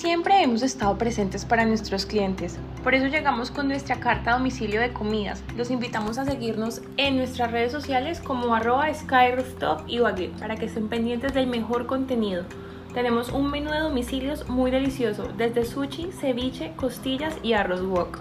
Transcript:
siempre hemos estado presentes para nuestros clientes. Por eso llegamos con nuestra carta a domicilio de comidas. Los invitamos a seguirnos en nuestras redes sociales como arroba skyrooftop y Baguette para que estén pendientes del mejor contenido. Tenemos un menú de domicilios muy delicioso, desde sushi, ceviche, costillas y arroz wok.